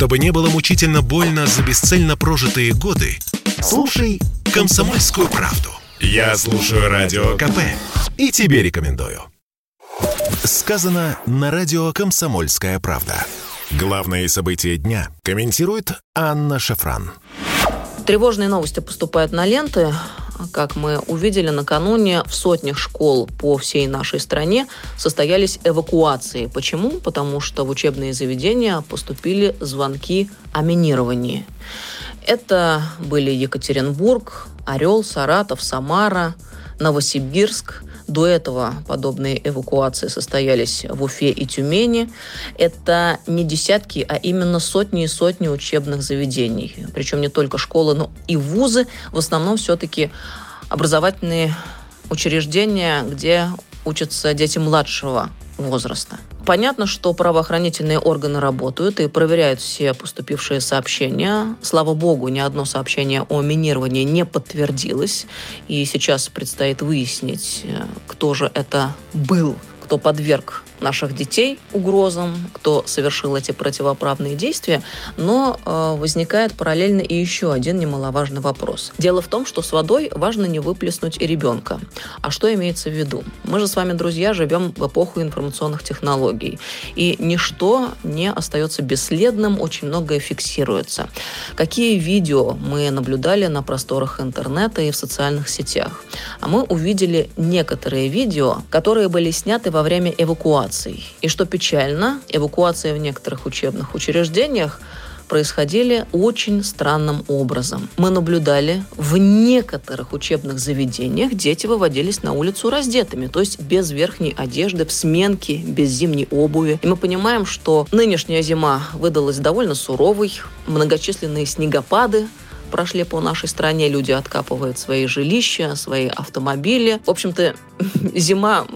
Чтобы не было мучительно больно за бесцельно прожитые годы, слушай «Комсомольскую правду». Я слушаю Радио КП и тебе рекомендую. Сказано на радио «Комсомольская правда». Главные события дня комментирует Анна Шафран. Тревожные новости поступают на ленты. Как мы увидели накануне, в сотнях школ по всей нашей стране состоялись эвакуации. Почему? Потому что в учебные заведения поступили звонки о минировании. Это были Екатеринбург, Орел, Саратов, Самара, Новосибирск – до этого подобные эвакуации состоялись в Уфе и Тюмени. Это не десятки, а именно сотни и сотни учебных заведений. Причем не только школы, но и вузы. В основном все-таки образовательные учреждения, где учатся дети младшего возраста. Понятно, что правоохранительные органы работают и проверяют все поступившие сообщения. Слава богу, ни одно сообщение о минировании не подтвердилось. И сейчас предстоит выяснить, э, кто же это был, кто подверг наших детей угрозам, кто совершил эти противоправные действия, но э, возникает параллельно и еще один немаловажный вопрос. Дело в том, что с водой важно не выплеснуть и ребенка. А что имеется в виду? Мы же с вами, друзья, живем в эпоху информационных технологий, и ничто не остается бесследным, очень многое фиксируется. Какие видео мы наблюдали на просторах интернета и в социальных сетях? А мы увидели некоторые видео, которые были сняты во время эвакуации эвакуаций. И что печально, эвакуация в некоторых учебных учреждениях происходили очень странным образом. Мы наблюдали в некоторых учебных заведениях дети выводились на улицу раздетыми, то есть без верхней одежды, в сменке, без зимней обуви. И мы понимаем, что нынешняя зима выдалась довольно суровой, многочисленные снегопады, прошли по нашей стране, люди откапывают свои жилища, свои автомобили. В общем-то, зима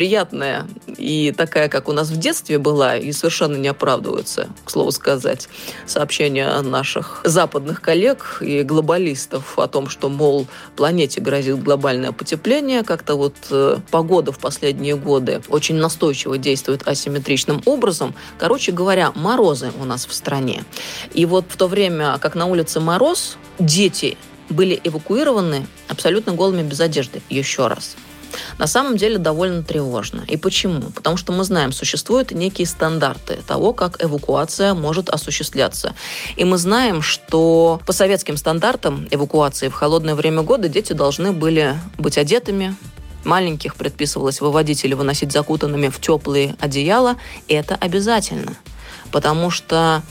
приятная и такая, как у нас в детстве была, и совершенно не оправдываются, к слову сказать, сообщения наших западных коллег и глобалистов о том, что, мол, планете грозит глобальное потепление. Как-то вот э, погода в последние годы очень настойчиво действует асимметричным образом. Короче говоря, морозы у нас в стране. И вот в то время, как на улице мороз, дети были эвакуированы абсолютно голыми без одежды. Еще раз. На самом деле довольно тревожно. И почему? Потому что мы знаем, существуют некие стандарты того, как эвакуация может осуществляться. И мы знаем, что по советским стандартам эвакуации в холодное время года дети должны были быть одетыми, Маленьких предписывалось выводить или выносить закутанными в теплые одеяла. Это обязательно. Потому что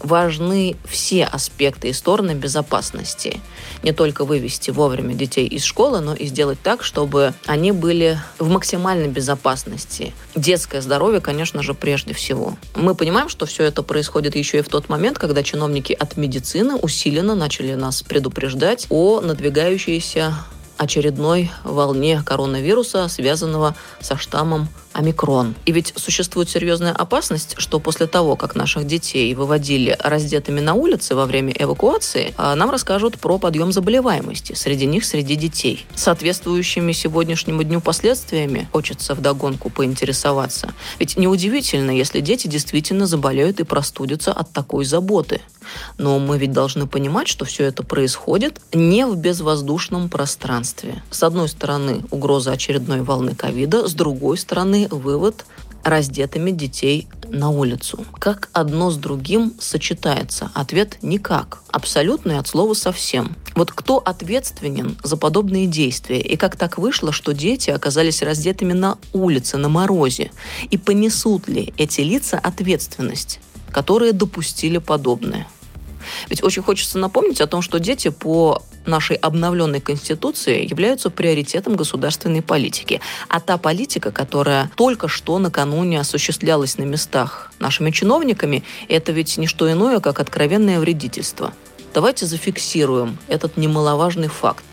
важны все аспекты и стороны безопасности. Не только вывести вовремя детей из школы, но и сделать так, чтобы они были в максимальной безопасности. Детское здоровье, конечно же, прежде всего. Мы понимаем, что все это происходит еще и в тот момент, когда чиновники от медицины усиленно начали нас предупреждать о надвигающейся очередной волне коронавируса, связанного со штаммом омикрон. И ведь существует серьезная опасность, что после того, как наших детей выводили раздетыми на улице во время эвакуации, а, нам расскажут про подъем заболеваемости среди них, среди детей. Соответствующими сегодняшнему дню последствиями хочется вдогонку поинтересоваться. Ведь неудивительно, если дети действительно заболеют и простудятся от такой заботы. Но мы ведь должны понимать, что все это происходит не в безвоздушном пространстве. С одной стороны, угроза очередной волны ковида, с другой стороны, вывод раздетыми детей на улицу. Как одно с другим сочетается? Ответ – никак. Абсолютный от слова совсем. Вот кто ответственен за подобные действия? И как так вышло, что дети оказались раздетыми на улице, на морозе? И понесут ли эти лица ответственность, которые допустили подобное? Ведь очень хочется напомнить о том, что дети по нашей обновленной Конституции являются приоритетом государственной политики. А та политика, которая только что накануне осуществлялась на местах нашими чиновниками, это ведь не что иное, как откровенное вредительство. Давайте зафиксируем этот немаловажный факт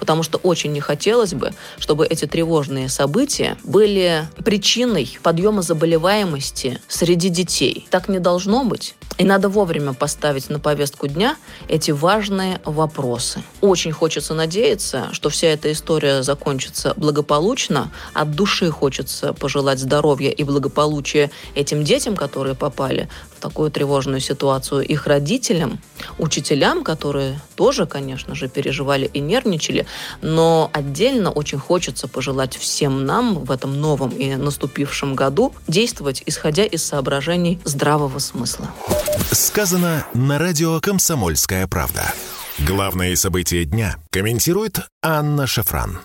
потому что очень не хотелось бы, чтобы эти тревожные события были причиной подъема заболеваемости среди детей. Так не должно быть. И надо вовремя поставить на повестку дня эти важные вопросы. Очень хочется надеяться, что вся эта история закончится благополучно. От души хочется пожелать здоровья и благополучия этим детям, которые попали в такую тревожную ситуацию, их родителям, учителям, которые тоже, конечно же, переживали и нервничали, но отдельно очень хочется пожелать всем нам в этом новом и наступившем году действовать, исходя из соображений здравого смысла. Сказано на радио «Комсомольская правда». Главные события дня комментирует Анна Шафран.